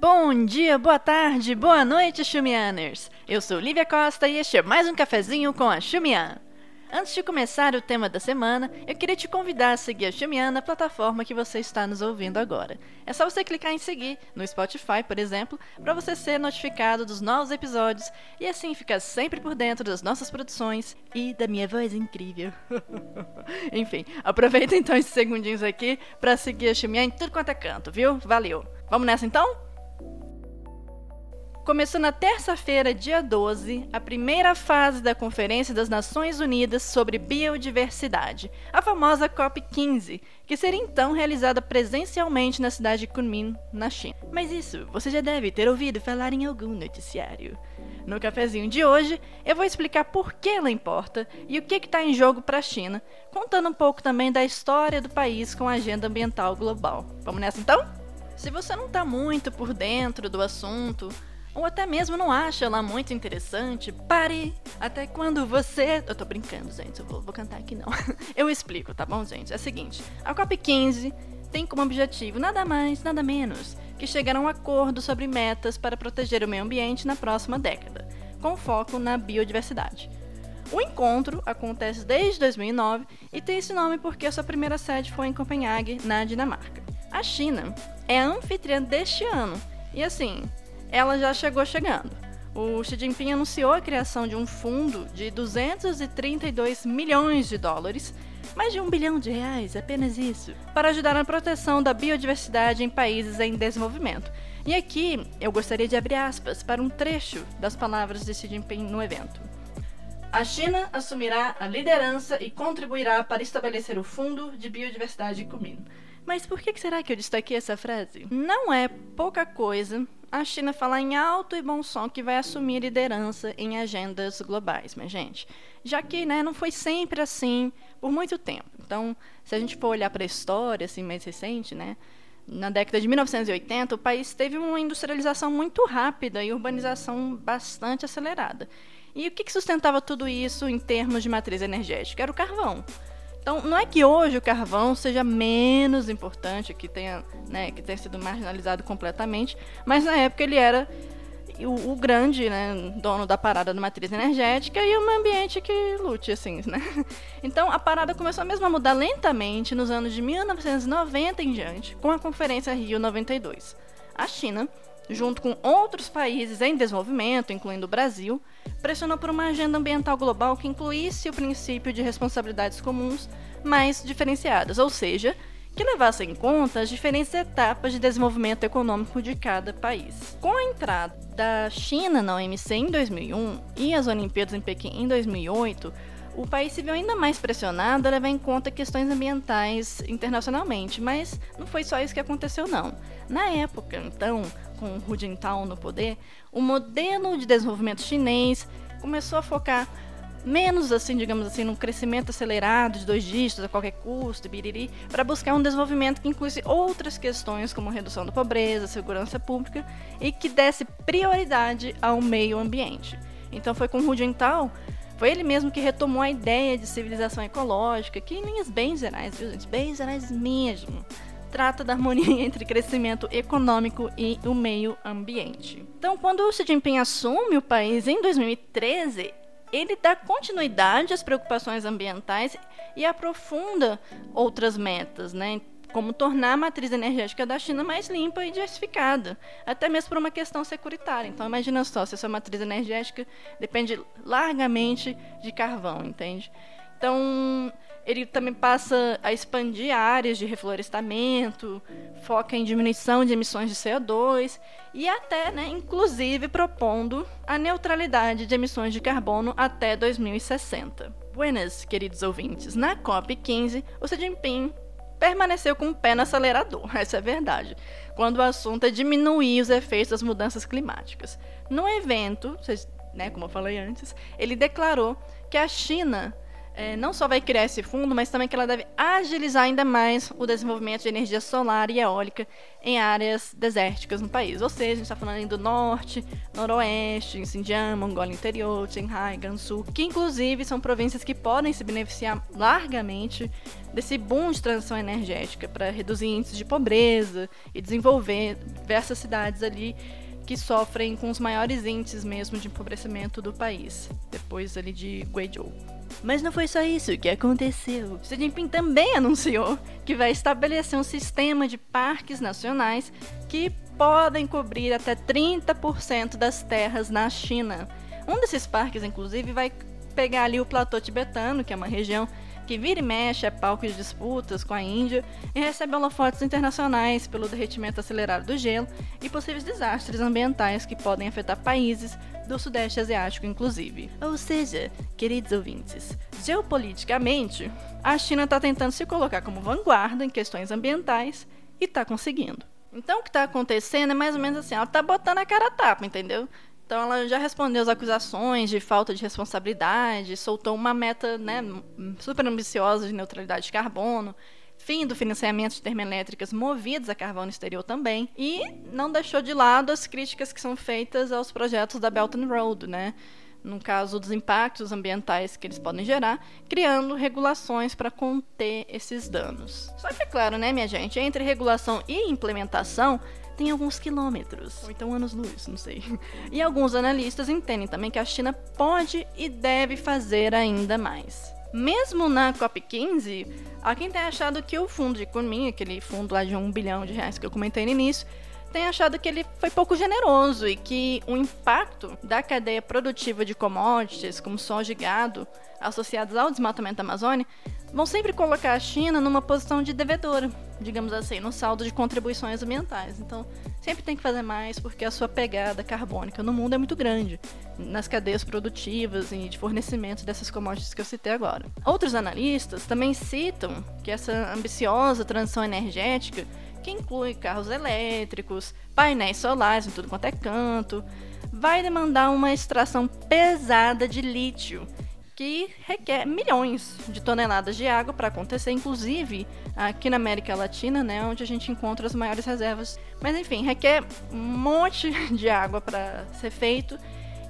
Bom dia, boa tarde, boa noite, Xumianers! Eu sou Lívia Costa e este é mais um cafezinho com a Xumian. Antes de começar o tema da semana, eu queria te convidar a seguir a Xumian na plataforma que você está nos ouvindo agora. É só você clicar em seguir, no Spotify, por exemplo, para você ser notificado dos novos episódios e assim ficar sempre por dentro das nossas produções e da minha voz incrível. Enfim, aproveita então esses segundinhos aqui para seguir a Xumian em tudo quanto é canto, viu? Valeu! Vamos nessa então? Começou na terça-feira, dia 12, a primeira fase da Conferência das Nações Unidas sobre Biodiversidade, a famosa COP15, que seria então realizada presencialmente na cidade de Kunming, na China. Mas isso você já deve ter ouvido falar em algum noticiário. No cafezinho de hoje, eu vou explicar por que ela importa e o que está em jogo para a China, contando um pouco também da história do país com a agenda ambiental global. Vamos nessa então? Se você não está muito por dentro do assunto, ou até mesmo não acha ela muito interessante, pare! Até quando você. Eu tô brincando, gente, eu vou, vou cantar aqui não. eu explico, tá bom, gente? É o seguinte: a COP15 tem como objetivo nada mais, nada menos que chegar a um acordo sobre metas para proteger o meio ambiente na próxima década, com foco na biodiversidade. O encontro acontece desde 2009 e tem esse nome porque sua primeira sede foi em Copenhague, na Dinamarca. A China é anfitriã deste ano e assim, ela já chegou chegando. O Xi Jinping anunciou a criação de um fundo de 232 milhões de dólares, mais de um bilhão de reais, apenas isso, para ajudar na proteção da biodiversidade em países em desenvolvimento. E aqui eu gostaria de abrir aspas para um trecho das palavras de Xi Jinping no evento. A China assumirá a liderança e contribuirá para estabelecer o Fundo de Biodiversidade Comum. Mas por que será que eu destaquei essa frase? Não é pouca coisa a China falar em alto e bom som que vai assumir liderança em agendas globais, mas gente, já que né, não foi sempre assim por muito tempo. Então, se a gente for olhar para a história assim mais recente, né, na década de 1980, o país teve uma industrialização muito rápida e urbanização bastante acelerada. E o que sustentava tudo isso em termos de matriz energética? Era o carvão. Então, não é que hoje o carvão seja menos importante, que tenha, né, que tenha sido marginalizado completamente, mas na época ele era o, o, grande né, dono da parada da matriz energética e meio ambiente que lute, assim, né? Então, a parada começou mesmo a mudar lentamente nos anos de 1990 em diante, com a Conferência Rio 92. A China, junto com outros países em desenvolvimento, incluindo o Brasil, pressionou por uma agenda ambiental global que incluísse o princípio de responsabilidades comuns mais diferenciadas, ou seja, que levasse em conta as diferentes etapas de desenvolvimento econômico de cada país. Com a entrada da China na OMC em 2001 e as Olimpíadas em Pequim em 2008, o país se viu ainda mais pressionado a levar em conta questões ambientais internacionalmente, mas não foi só isso que aconteceu não. Na época, então, com Hu Jintao no poder, o modelo de desenvolvimento chinês começou a focar menos assim, digamos assim, num crescimento acelerado de dois dígitos a qualquer custo, biriri, para buscar um desenvolvimento que incluísse outras questões como redução da pobreza, segurança pública e que desse prioridade ao meio ambiente. Então foi com Hu Jintao, foi ele mesmo que retomou a ideia de civilização ecológica, que em linhas bem gerais, viu gente, bem gerais mesmo, trata da harmonia entre crescimento econômico e o meio ambiente. Então, quando o Xi Jinping assume o país em 2013, ele dá continuidade às preocupações ambientais e aprofunda outras metas, né? como tornar a matriz energética da China mais limpa e diversificada, até mesmo por uma questão securitária. Então, imagina só, se essa matriz energética depende largamente de carvão, entende? Então, ele também passa a expandir áreas de reflorestamento, foca em diminuição de emissões de CO2 e até, né, inclusive, propondo a neutralidade de emissões de carbono até 2060. Buenas, queridos ouvintes. Na COP15, o Xi Jinping permaneceu com o pé no acelerador, essa é a verdade, quando o assunto é diminuir os efeitos das mudanças climáticas. No evento, né, como eu falei antes, ele declarou que a China é, não só vai criar esse fundo, mas também que ela deve agilizar ainda mais o desenvolvimento de energia solar e eólica em áreas desérticas no país. Ou seja, a gente está falando do norte, noroeste, Xinjiang, Mongólia Interior, Qinghai, Gansu, que inclusive são províncias que podem se beneficiar largamente desse boom de transição energética para reduzir índices de pobreza e desenvolver diversas cidades ali que sofrem com os maiores índices mesmo de empobrecimento do país, depois ali de Guizhou. Mas não foi só isso que aconteceu. Xi Jinping também anunciou que vai estabelecer um sistema de parques nacionais que podem cobrir até 30% das terras na China. Um desses parques, inclusive, vai pegar ali o platô tibetano, que é uma região que vira e mexe é palco de disputas com a Índia e recebe holofotes internacionais pelo derretimento acelerado do gelo e possíveis desastres ambientais que podem afetar países do Sudeste Asiático, inclusive. Ou seja, queridos ouvintes, geopoliticamente, a China está tentando se colocar como vanguarda em questões ambientais e está conseguindo. Então, o que está acontecendo é mais ou menos assim: ela está botando a cara a tapa, entendeu? Então ela já respondeu as acusações de falta de responsabilidade, soltou uma meta né, super ambiciosa de neutralidade de carbono, fim do financiamento de termoelétricas movidas a carvão no exterior também, e não deixou de lado as críticas que são feitas aos projetos da Belt and Road, né? no caso dos impactos ambientais que eles podem gerar, criando regulações para conter esses danos. Só que é claro, né, minha gente, entre regulação e implementação tem alguns quilômetros, ou então anos-luz, não sei. E alguns analistas entendem também que a China pode e deve fazer ainda mais. Mesmo na COP15, há quem tenha achado que o fundo de Kunming, aquele fundo lá de um bilhão de reais que eu comentei no início, tem achado que ele foi pouco generoso e que o impacto da cadeia produtiva de commodities, como soja e gado, associados ao desmatamento da Amazônia, vão sempre colocar a China numa posição de devedora, digamos assim, no saldo de contribuições ambientais. Então, sempre tem que fazer mais porque a sua pegada carbônica no mundo é muito grande, nas cadeias produtivas e de fornecimento dessas commodities que eu citei agora. Outros analistas também citam que essa ambiciosa transição energética, que inclui carros elétricos, painéis solares em tudo quanto é canto, vai demandar uma extração pesada de lítio que requer milhões de toneladas de água para acontecer, inclusive aqui na América Latina, né, onde a gente encontra as maiores reservas. Mas enfim, requer um monte de água para ser feito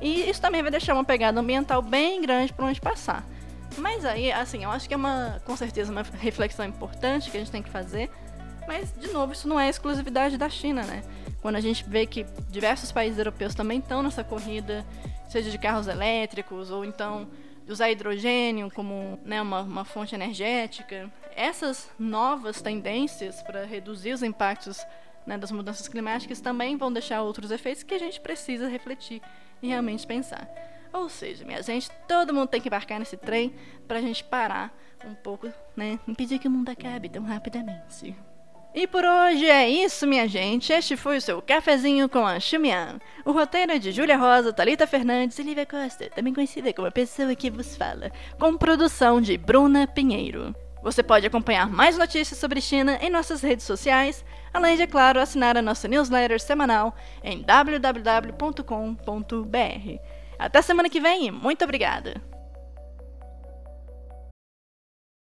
e isso também vai deixar uma pegada ambiental bem grande para onde passar. Mas aí, assim, eu acho que é uma, com certeza, uma reflexão importante que a gente tem que fazer. Mas, de novo, isso não é exclusividade da China, né? Quando a gente vê que diversos países europeus também estão nessa corrida, seja de carros elétricos ou então usar hidrogênio como né, uma, uma fonte energética. Essas novas tendências para reduzir os impactos né, das mudanças climáticas também vão deixar outros efeitos que a gente precisa refletir e realmente pensar. Ou seja, minha gente, todo mundo tem que embarcar nesse trem para a gente parar um pouco, né? Impedir que o mundo acabe tão rapidamente. E por hoje é isso, minha gente. Este foi o seu cafezinho com a Xumian. O roteiro é de Júlia Rosa, Talita Fernandes e Lívia Costa, também conhecida como a pessoa que vos fala, com produção de Bruna Pinheiro. Você pode acompanhar mais notícias sobre China em nossas redes sociais, além de, é claro, assinar a nossa newsletter semanal em www.com.br. Até semana que vem e muito obrigada!